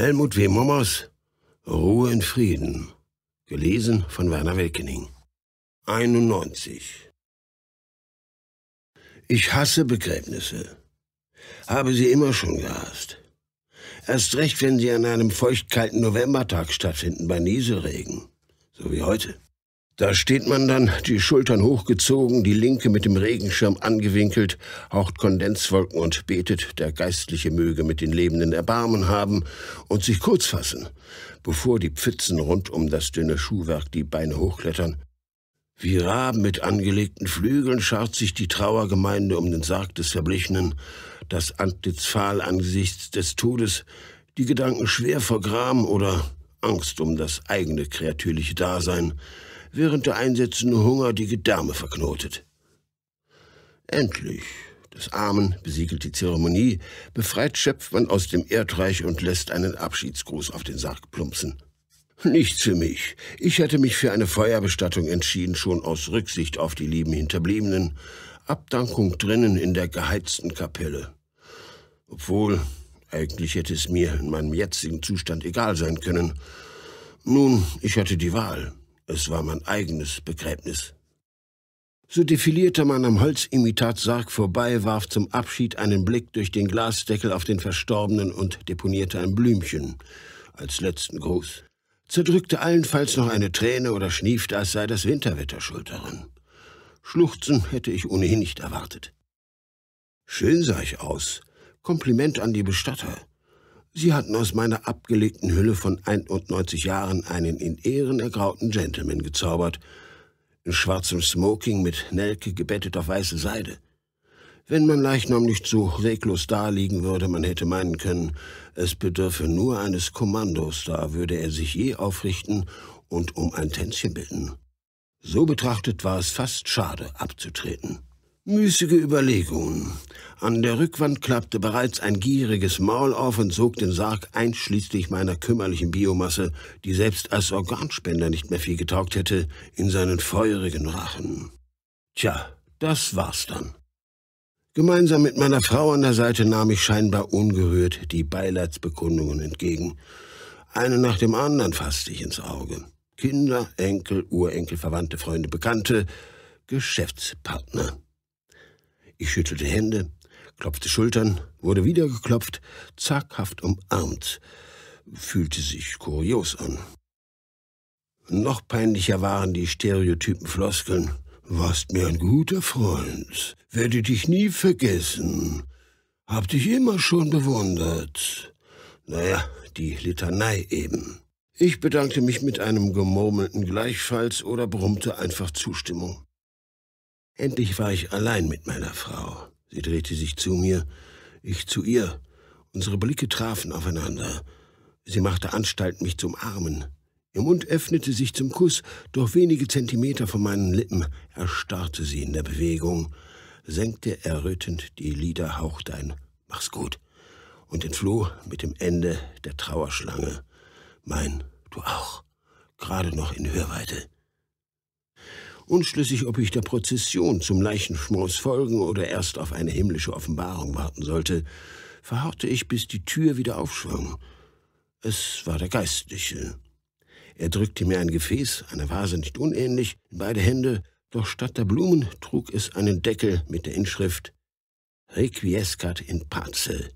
Helmut W. Mommers Ruhe in Frieden. Gelesen von Werner Welkening. 91. Ich hasse Begräbnisse. Habe sie immer schon gehasst. Erst recht, wenn sie an einem feuchtkalten Novembertag stattfinden bei Nieselregen. So wie heute. Da steht man dann, die Schultern hochgezogen, die linke mit dem Regenschirm angewinkelt, haucht Kondenswolken und betet, der Geistliche möge mit den Lebenden Erbarmen haben und sich kurz fassen, bevor die Pfützen rund um das dünne Schuhwerk die Beine hochklettern. Wie Raben mit angelegten Flügeln schart sich die Trauergemeinde um den Sarg des Verblichenen, das Antlitz fahl angesichts des Todes, die Gedanken schwer vor Gram oder Angst um das eigene kreatürliche Dasein, während der einsetzende Hunger die Gedärme verknotet. Endlich, des Armen besiegelt die Zeremonie, befreit schöpft man aus dem Erdreich und lässt einen Abschiedsgruß auf den Sarg plumpsen. Nichts für mich. Ich hatte mich für eine Feuerbestattung entschieden, schon aus Rücksicht auf die lieben Hinterbliebenen. Abdankung drinnen in der geheizten Kapelle. Obwohl, eigentlich hätte es mir in meinem jetzigen Zustand egal sein können. Nun, ich hatte die Wahl. Es war mein eigenes Begräbnis. So defilierte man am Holzimitatsarg vorbei, warf zum Abschied einen Blick durch den Glasdeckel auf den Verstorbenen und deponierte ein Blümchen als letzten Gruß. Zerdrückte allenfalls noch eine Träne oder schniefte, als sei das Winterwetter schuld daran. Schluchzen hätte ich ohnehin nicht erwartet. Schön sah ich aus. Kompliment an die Bestatter. Sie hatten aus meiner abgelegten Hülle von 91 Jahren einen in Ehren ergrauten Gentleman gezaubert, in schwarzem Smoking mit Nelke gebettet auf weiße Seide. Wenn mein Leichnam nicht so reglos daliegen würde, man hätte meinen können, es bedürfe nur eines Kommandos, da würde er sich je aufrichten und um ein Tänzchen bitten. So betrachtet war es fast schade, abzutreten. Müßige Überlegungen. An der Rückwand klappte bereits ein gieriges Maul auf und sog den Sarg einschließlich meiner kümmerlichen Biomasse, die selbst als Organspender nicht mehr viel getaugt hätte, in seinen feurigen Rachen. Tja, das war's dann. Gemeinsam mit meiner Frau an der Seite nahm ich scheinbar ungerührt die Beileidsbekundungen entgegen. Eine nach dem anderen fasste ich ins Auge. Kinder, Enkel, Urenkel, Verwandte, Freunde, Bekannte, Geschäftspartner. Ich schüttelte Hände, klopfte Schultern, wurde wieder geklopft, zaghaft umarmt, fühlte sich kurios an. Noch peinlicher waren die stereotypen Floskeln. Warst mir ein guter Freund, werde dich nie vergessen, hab dich immer schon bewundert. Naja, die Litanei eben. Ich bedankte mich mit einem gemurmelten Gleichfalls oder brummte einfach Zustimmung. Endlich war ich allein mit meiner Frau. Sie drehte sich zu mir, ich zu ihr. Unsere Blicke trafen aufeinander. Sie machte Anstalt, mich zu umarmen. Ihr Mund öffnete sich zum Kuss, doch wenige Zentimeter von meinen Lippen erstarrte sie in der Bewegung, senkte errötend die Lider, hauchte ein Mach's gut und entfloh mit dem Ende der Trauerschlange. Mein, du auch, gerade noch in Hörweite. Unschlüssig, ob ich der Prozession zum Leichenschmaus folgen oder erst auf eine himmlische Offenbarung warten sollte, verharrte ich, bis die Tür wieder aufschwang. Es war der Geistliche. Er drückte mir ein Gefäß, eine Vase nicht unähnlich, in beide Hände, doch statt der Blumen trug es einen Deckel mit der Inschrift Requiescat in pace,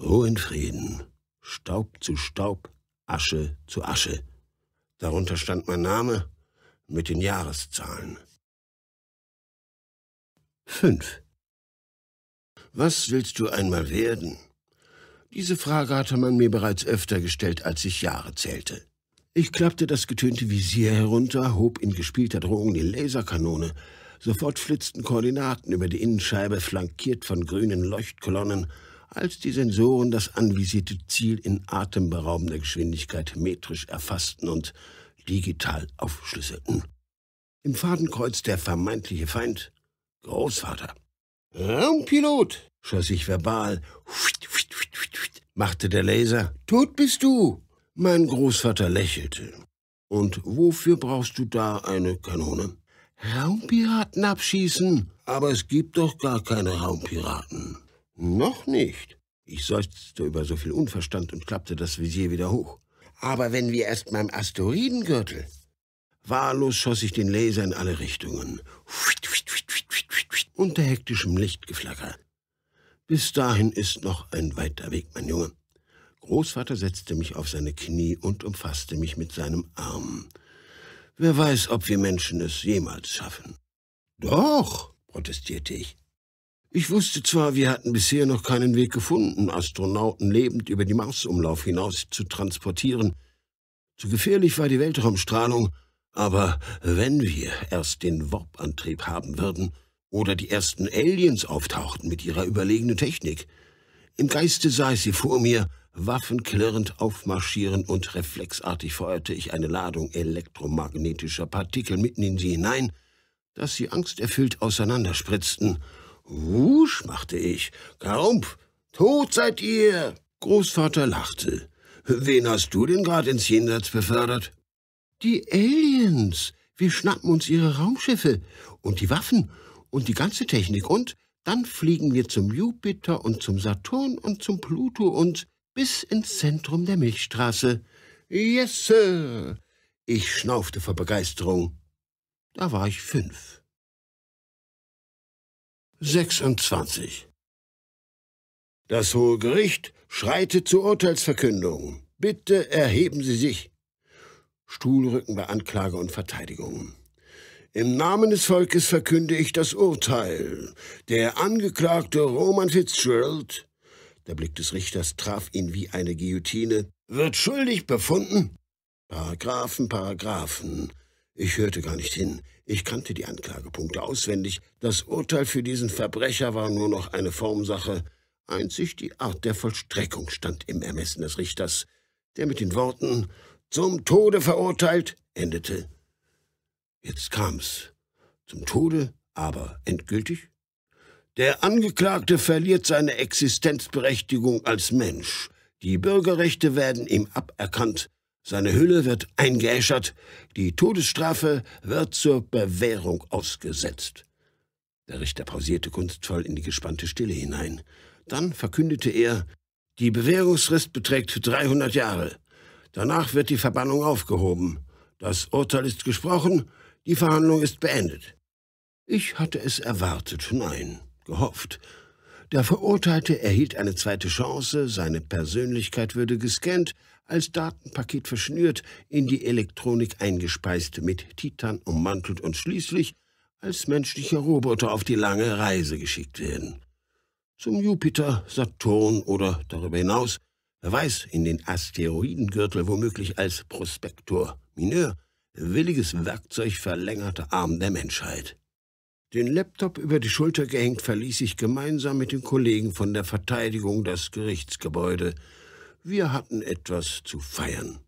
Ruhe in Frieden, Staub zu Staub, Asche zu Asche. Darunter stand mein Name mit den Jahreszahlen. 5. Was willst du einmal werden? Diese Frage hatte man mir bereits öfter gestellt, als ich Jahre zählte. Ich klappte das getönte Visier herunter, hob in gespielter Drohung die Laserkanone. Sofort flitzten Koordinaten über die Innenscheibe, flankiert von grünen Leuchtkolonnen, als die Sensoren das anvisierte Ziel in atemberaubender Geschwindigkeit metrisch erfassten und digital aufschlüsselten. Im Fadenkreuz der vermeintliche Feind Großvater. Raumpilot, schoss ich verbal, machte der Laser. Tot bist du. Mein Großvater lächelte. Und wofür brauchst du da eine Kanone? Raumpiraten abschießen. Aber es gibt doch gar keine Raumpiraten. Noch nicht. Ich seufzte über so viel Unverstand und klappte das Visier wieder hoch. Aber wenn wir erst beim Asteroidengürtel. Wahllos schoss ich den Laser in alle Richtungen. Unter hektischem Lichtgeflacker. Bis dahin ist noch ein weiter Weg, mein Junge. Großvater setzte mich auf seine Knie und umfasste mich mit seinem Arm. Wer weiß, ob wir Menschen es jemals schaffen. Doch, protestierte ich. Ich wusste zwar, wir hatten bisher noch keinen Weg gefunden, Astronauten lebend über die Marsumlauf hinaus zu transportieren. Zu gefährlich war die Weltraumstrahlung, aber wenn wir erst den Warp-Antrieb haben würden oder die ersten Aliens auftauchten mit ihrer überlegenen Technik, im Geiste sah ich sie vor mir, waffenklirrend aufmarschieren und reflexartig feuerte ich eine Ladung elektromagnetischer Partikel mitten in sie hinein, dass sie angsterfüllt auseinanderspritzten. Wusch, machte ich. Karumpf, tot seid ihr! Großvater lachte. Wen hast du denn gerade ins Jenseits befördert? Die Aliens. Wir schnappen uns ihre Raumschiffe und die Waffen und die ganze Technik und dann fliegen wir zum Jupiter und zum Saturn und zum Pluto und bis ins Zentrum der Milchstraße. Yes, Sir. Ich schnaufte vor Begeisterung. Da war ich fünf. 26. Das Hohe Gericht schreitet zur Urteilsverkündung. Bitte erheben Sie sich. Stuhlrücken bei Anklage und Verteidigung. Im Namen des Volkes verkünde ich das Urteil. Der Angeklagte Roman Fitzgerald, der Blick des Richters traf ihn wie eine Guillotine, wird schuldig befunden. Paragraphen, Paragraphen. Ich hörte gar nicht hin. Ich kannte die Anklagepunkte auswendig. Das Urteil für diesen Verbrecher war nur noch eine Formsache. Einzig die Art der Vollstreckung stand im Ermessen des Richters, der mit den Worten zum Tode verurteilt endete. Jetzt kam's. Zum Tode, aber endgültig? Der Angeklagte verliert seine Existenzberechtigung als Mensch. Die Bürgerrechte werden ihm aberkannt. Seine Hülle wird eingeäschert. Die Todesstrafe wird zur Bewährung ausgesetzt. Der Richter pausierte kunstvoll in die gespannte Stille hinein. Dann verkündete er, die Bewährungsfrist beträgt 300 Jahre. Danach wird die Verbannung aufgehoben. Das Urteil ist gesprochen, die Verhandlung ist beendet. Ich hatte es erwartet, nein, gehofft. Der Verurteilte erhielt eine zweite Chance, seine Persönlichkeit würde gescannt, als Datenpaket verschnürt, in die Elektronik eingespeist, mit Titan ummantelt und schließlich als menschlicher Roboter auf die lange Reise geschickt werden. Zum Jupiter, Saturn oder darüber hinaus Wer weiß, in den Asteroidengürtel womöglich als Prospektor, Mineur, williges Werkzeug verlängerter Arm der Menschheit. Den Laptop über die Schulter gehängt, verließ ich gemeinsam mit den Kollegen von der Verteidigung das Gerichtsgebäude. Wir hatten etwas zu feiern.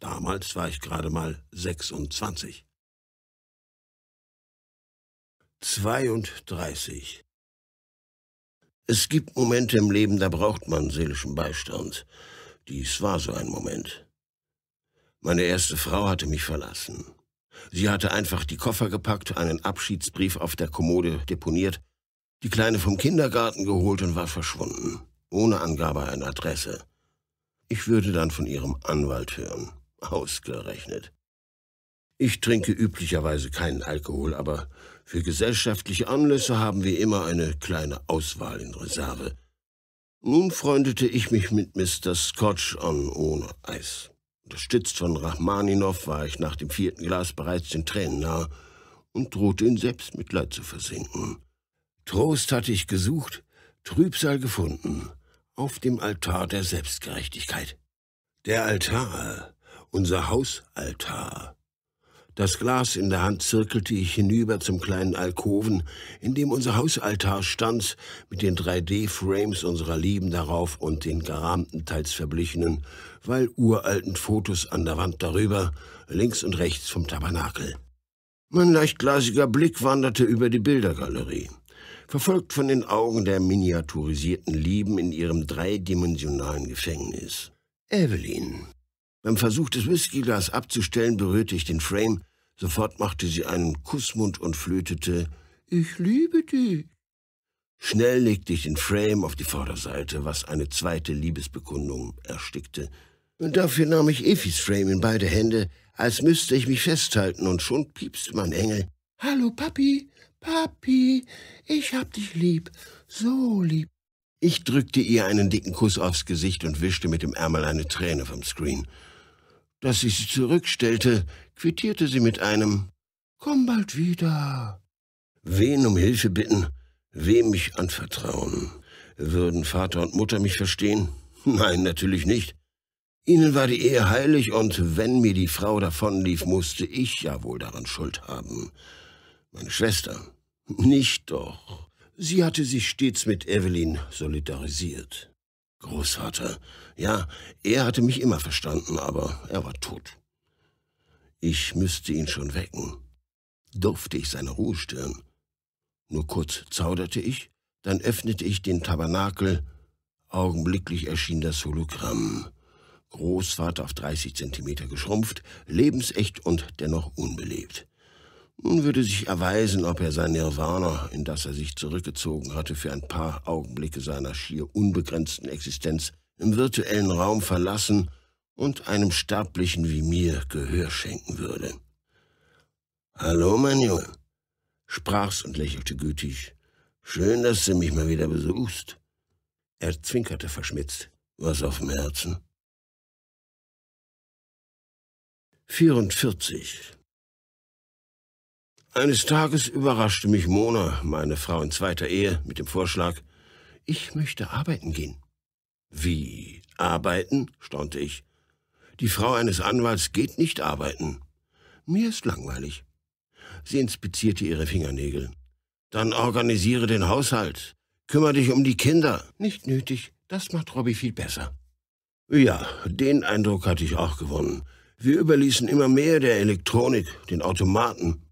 Damals war ich gerade mal 26. 32. Es gibt Momente im Leben, da braucht man seelischen Beistand. Dies war so ein Moment. Meine erste Frau hatte mich verlassen. Sie hatte einfach die Koffer gepackt, einen Abschiedsbrief auf der Kommode deponiert, die Kleine vom Kindergarten geholt und war verschwunden, ohne Angabe einer Adresse. Ich würde dann von ihrem Anwalt hören. Ausgerechnet. Ich trinke üblicherweise keinen Alkohol, aber für gesellschaftliche Anlässe haben wir immer eine kleine Auswahl in Reserve. Nun freundete ich mich mit Mr. Scotch an ohne Eis. Unterstützt von Rachmaninow war ich nach dem vierten Glas bereits den Tränen nahe und drohte in Selbstmitleid zu versinken. Trost hatte ich gesucht, Trübsal gefunden, auf dem Altar der Selbstgerechtigkeit. Der Altar, unser Hausaltar, das Glas in der Hand zirkelte ich hinüber zum kleinen Alkoven, in dem unser Hausaltar stand, mit den 3D-Frames unserer Lieben darauf und den gerahmten, teils verblichenen, weil uralten Fotos an der Wand darüber, links und rechts vom Tabernakel. Mein leichtglasiger Blick wanderte über die Bildergalerie, verfolgt von den Augen der miniaturisierten Lieben in ihrem dreidimensionalen Gefängnis. Evelyn. Beim Versuch, das Whiskyglas abzustellen, berührte ich den Frame Sofort machte sie einen Kussmund und flötete Ich liebe dich. Schnell legte ich den Frame auf die Vorderseite, was eine zweite Liebesbekundung erstickte. Und dafür nahm ich Efis Frame in beide Hände, als müsste ich mich festhalten, und schon piepste mein Engel. Hallo, Papi, Papi, ich hab dich lieb, so lieb. Ich drückte ihr einen dicken Kuss aufs Gesicht und wischte mit dem Ärmel eine Träne vom Screen. Dass ich sie zurückstellte, quittierte sie mit einem Komm bald wieder. Wen um Hilfe bitten, wem mich anvertrauen? Würden Vater und Mutter mich verstehen? Nein, natürlich nicht. Ihnen war die Ehe heilig, und wenn mir die Frau davonlief, musste ich ja wohl daran Schuld haben. Meine Schwester. Nicht doch. Sie hatte sich stets mit Evelyn solidarisiert. Großvater. Ja, er hatte mich immer verstanden, aber er war tot. Ich müsste ihn schon wecken. Durfte ich seine Ruhe stören? Nur kurz zauderte ich, dann öffnete ich den Tabernakel. Augenblicklich erschien das Hologramm. Großvater auf 30 Zentimeter geschrumpft, lebensecht und dennoch unbelebt. Nun würde sich erweisen, ob er sein Nirvana, in das er sich zurückgezogen hatte, für ein paar Augenblicke seiner schier unbegrenzten Existenz im virtuellen Raum verlassen und einem Sterblichen wie mir Gehör schenken würde. Hallo, mein Junge, sprach's und lächelte gütig. Schön, dass du mich mal wieder besuchst. Er zwinkerte verschmitzt. Was auf dem Herzen? 44. Eines Tages überraschte mich Mona, meine Frau in zweiter Ehe, mit dem Vorschlag, ich möchte arbeiten gehen. Wie? Arbeiten? staunte ich. Die Frau eines Anwalts geht nicht arbeiten. Mir ist langweilig. Sie inspizierte ihre Fingernägel. Dann organisiere den Haushalt. Kümmer dich um die Kinder. Nicht nötig. Das macht Robby viel besser. Ja, den Eindruck hatte ich auch gewonnen. Wir überließen immer mehr der Elektronik, den Automaten.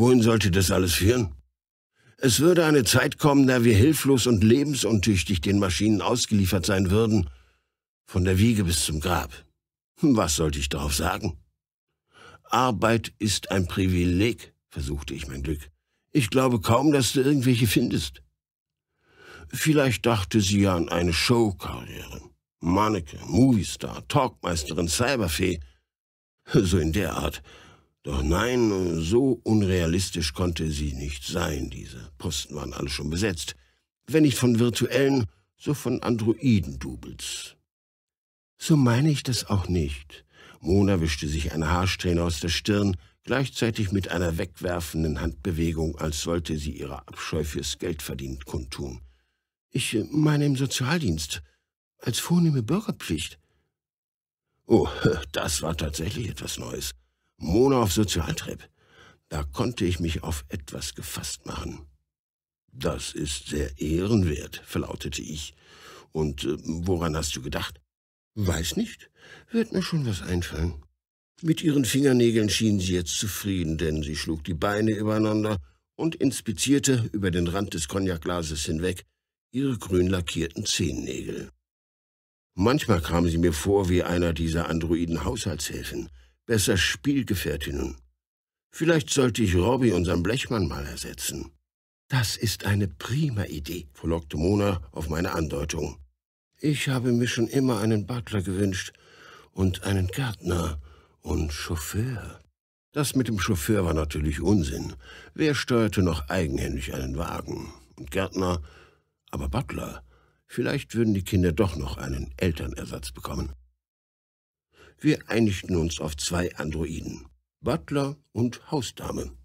Wohin sollte das alles führen? Es würde eine Zeit kommen, da wir hilflos und lebensuntüchtig den Maschinen ausgeliefert sein würden, von der Wiege bis zum Grab. Was sollte ich darauf sagen? Arbeit ist ein Privileg, versuchte ich mein Glück. Ich glaube kaum, dass du irgendwelche findest. Vielleicht dachte sie ja an eine Showkarriere. Manneke, Moviestar, Talkmeisterin, Cyberfee, so in der Art. Doch nein, so unrealistisch konnte sie nicht sein. Diese Posten waren alle schon besetzt. Wenn nicht von virtuellen, so von Androiden-Doubles. So meine ich das auch nicht. Mona wischte sich eine Haarsträhne aus der Stirn, gleichzeitig mit einer wegwerfenden Handbewegung, als wollte sie ihre Abscheu fürs Geldverdienen kundtun. Ich meine im Sozialdienst, als vornehme Bürgerpflicht. Oh, das war tatsächlich etwas Neues. Mona auf Sozialtrepp. Da konnte ich mich auf etwas gefasst machen. Das ist sehr ehrenwert, verlautete ich. Und äh, woran hast du gedacht? Weiß nicht. Wird mir schon was einfallen. Mit ihren Fingernägeln schien sie jetzt zufrieden, denn sie schlug die Beine übereinander und inspizierte über den Rand des Cognacglases hinweg ihre grün lackierten Zehennägel. Manchmal kam sie mir vor wie einer dieser androiden Haushaltshilfen, besser Spielgefährtinnen. Vielleicht sollte ich Robbie, unseren Blechmann, mal ersetzen. Das ist eine prima Idee, frohlockte Mona auf meine Andeutung. Ich habe mir schon immer einen Butler gewünscht und einen Gärtner und Chauffeur. Das mit dem Chauffeur war natürlich Unsinn. Wer steuerte noch eigenhändig einen Wagen? Und Gärtner, aber Butler, Vielleicht würden die Kinder doch noch einen Elternersatz bekommen. Wir einigten uns auf zwei Androiden, Butler und Hausdame.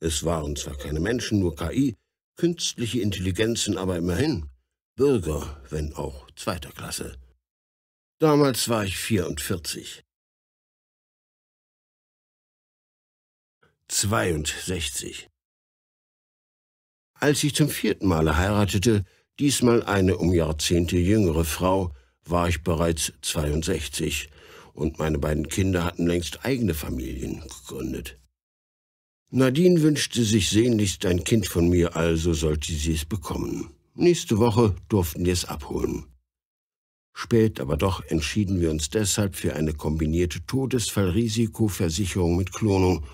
Es waren zwar keine Menschen, nur KI, künstliche Intelligenzen, aber immerhin Bürger, wenn auch zweiter Klasse. Damals war ich 44. 62. Als ich zum vierten Male heiratete, Diesmal eine um Jahrzehnte jüngere Frau, war ich bereits 62 und meine beiden Kinder hatten längst eigene Familien gegründet. Nadine wünschte sich sehnlichst ein Kind von mir, also sollte sie es bekommen. Nächste Woche durften wir es abholen. Spät aber doch entschieden wir uns deshalb für eine kombinierte Todesfallrisikoversicherung mit Klonung.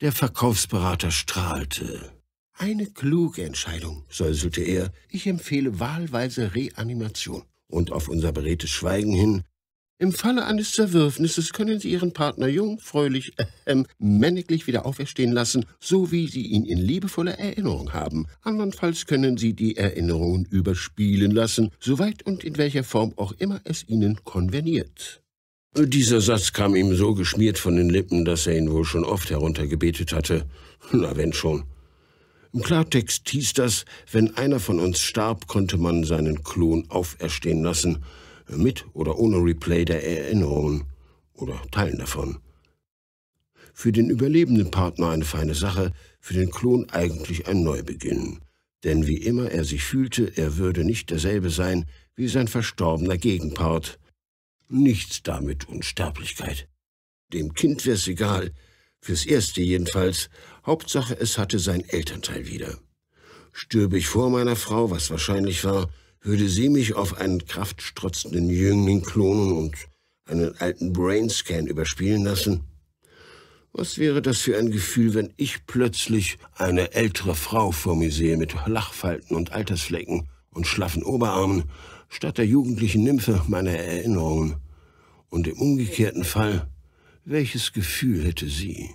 Der Verkaufsberater strahlte. Eine kluge Entscheidung, säuselte er. Ich empfehle wahlweise Reanimation. Und auf unser beredtes Schweigen hin. Im Falle eines Zerwürfnisses können Sie Ihren Partner jung, fröhlich, äh, männiglich wieder auferstehen lassen, so wie Sie ihn in liebevoller Erinnerung haben. Andernfalls können Sie die Erinnerungen überspielen lassen, soweit und in welcher Form auch immer es Ihnen konveniert. Dieser Satz kam ihm so geschmiert von den Lippen, dass er ihn wohl schon oft heruntergebetet hatte. Na, wenn schon. Im Klartext hieß das, wenn einer von uns starb, konnte man seinen Klon auferstehen lassen, mit oder ohne Replay der Erinnerungen oder Teilen davon. Für den überlebenden Partner eine feine Sache, für den Klon eigentlich ein Neubeginn. Denn wie immer er sich fühlte, er würde nicht derselbe sein wie sein verstorbener Gegenpart. Nichts damit Unsterblichkeit. Dem Kind wär's egal, Fürs Erste jedenfalls. Hauptsache, es hatte sein Elternteil wieder. Stürbe ich vor meiner Frau, was wahrscheinlich war, würde sie mich auf einen kraftstrotzenden Jüngling klonen und einen alten Brainscan überspielen lassen? Was wäre das für ein Gefühl, wenn ich plötzlich eine ältere Frau vor mir sehe mit Lachfalten und Altersflecken und schlaffen Oberarmen, statt der jugendlichen Nymphe meiner Erinnerungen? Und im umgekehrten Fall welches Gefühl hätte sie?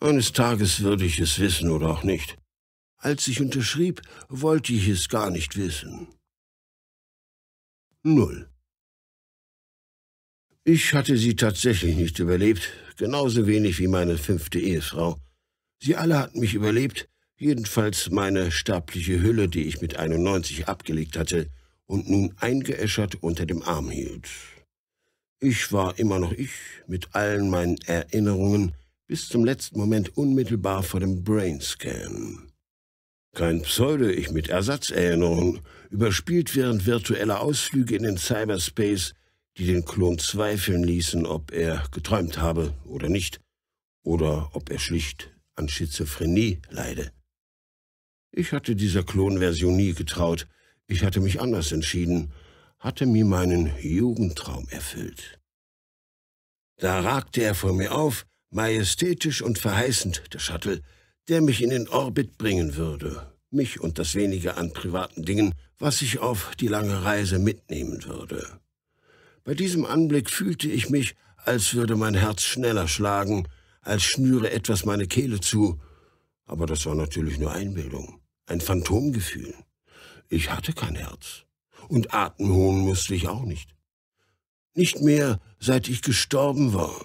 Eines Tages würde ich es wissen oder auch nicht. Als ich unterschrieb, wollte ich es gar nicht wissen. Null. Ich hatte sie tatsächlich nicht überlebt, genauso wenig wie meine fünfte Ehefrau. Sie alle hatten mich überlebt, jedenfalls meine sterbliche Hülle, die ich mit 91 abgelegt hatte und nun eingeäschert unter dem Arm hielt. Ich war immer noch ich, mit allen meinen Erinnerungen, bis zum letzten Moment unmittelbar vor dem Brainscan. Kein Pseudo-Ich mit Ersatzerinnerungen, überspielt während virtueller Ausflüge in den Cyberspace, die den Klon zweifeln ließen, ob er geträumt habe oder nicht, oder ob er schlicht an Schizophrenie leide. Ich hatte dieser Klonversion nie getraut, ich hatte mich anders entschieden, hatte mir meinen Jugendtraum erfüllt. Da ragte er vor mir auf, majestätisch und verheißend, der Shuttle, der mich in den Orbit bringen würde, mich und das wenige an privaten Dingen, was ich auf die lange Reise mitnehmen würde. Bei diesem Anblick fühlte ich mich, als würde mein Herz schneller schlagen, als schnüre etwas meine Kehle zu, aber das war natürlich nur Einbildung, ein Phantomgefühl. Ich hatte kein Herz und Atem holen musste ich auch nicht. Nicht mehr, seit ich gestorben war.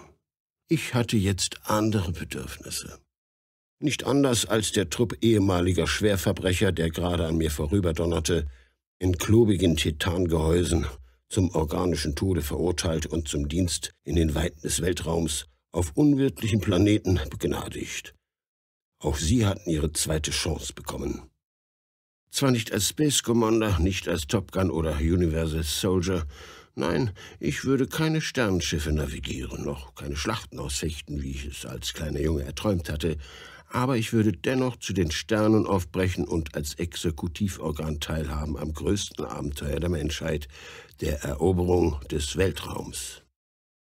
Ich hatte jetzt andere Bedürfnisse. Nicht anders als der Trupp ehemaliger Schwerverbrecher, der gerade an mir vorüberdonnerte, in klobigen Titangehäusen, zum organischen Tode verurteilt und zum Dienst in den Weiten des Weltraums auf unwirtlichen Planeten begnadigt. Auch sie hatten ihre zweite Chance bekommen. Zwar nicht als Space Commander, nicht als Top Gun oder Universal Soldier, nein, ich würde keine Sternschiffe navigieren, noch keine Schlachten ausfechten, wie ich es als kleiner Junge erträumt hatte, aber ich würde dennoch zu den Sternen aufbrechen und als Exekutivorgan teilhaben am größten Abenteuer der Menschheit, der Eroberung des Weltraums.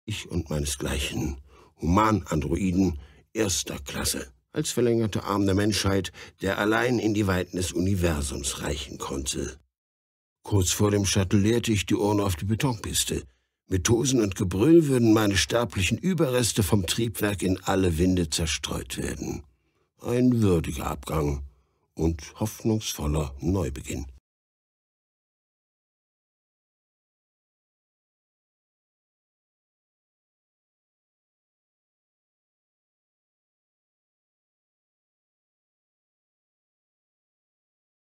Ich und meinesgleichen, Human-Androiden erster Klasse als verlängerter Arm der Menschheit, der allein in die Weiten des Universums reichen konnte. Kurz vor dem Shuttle leerte ich die Urne auf die Betonpiste. Mit Tosen und Gebrüll würden meine sterblichen Überreste vom Triebwerk in alle Winde zerstreut werden. Ein würdiger Abgang und hoffnungsvoller Neubeginn.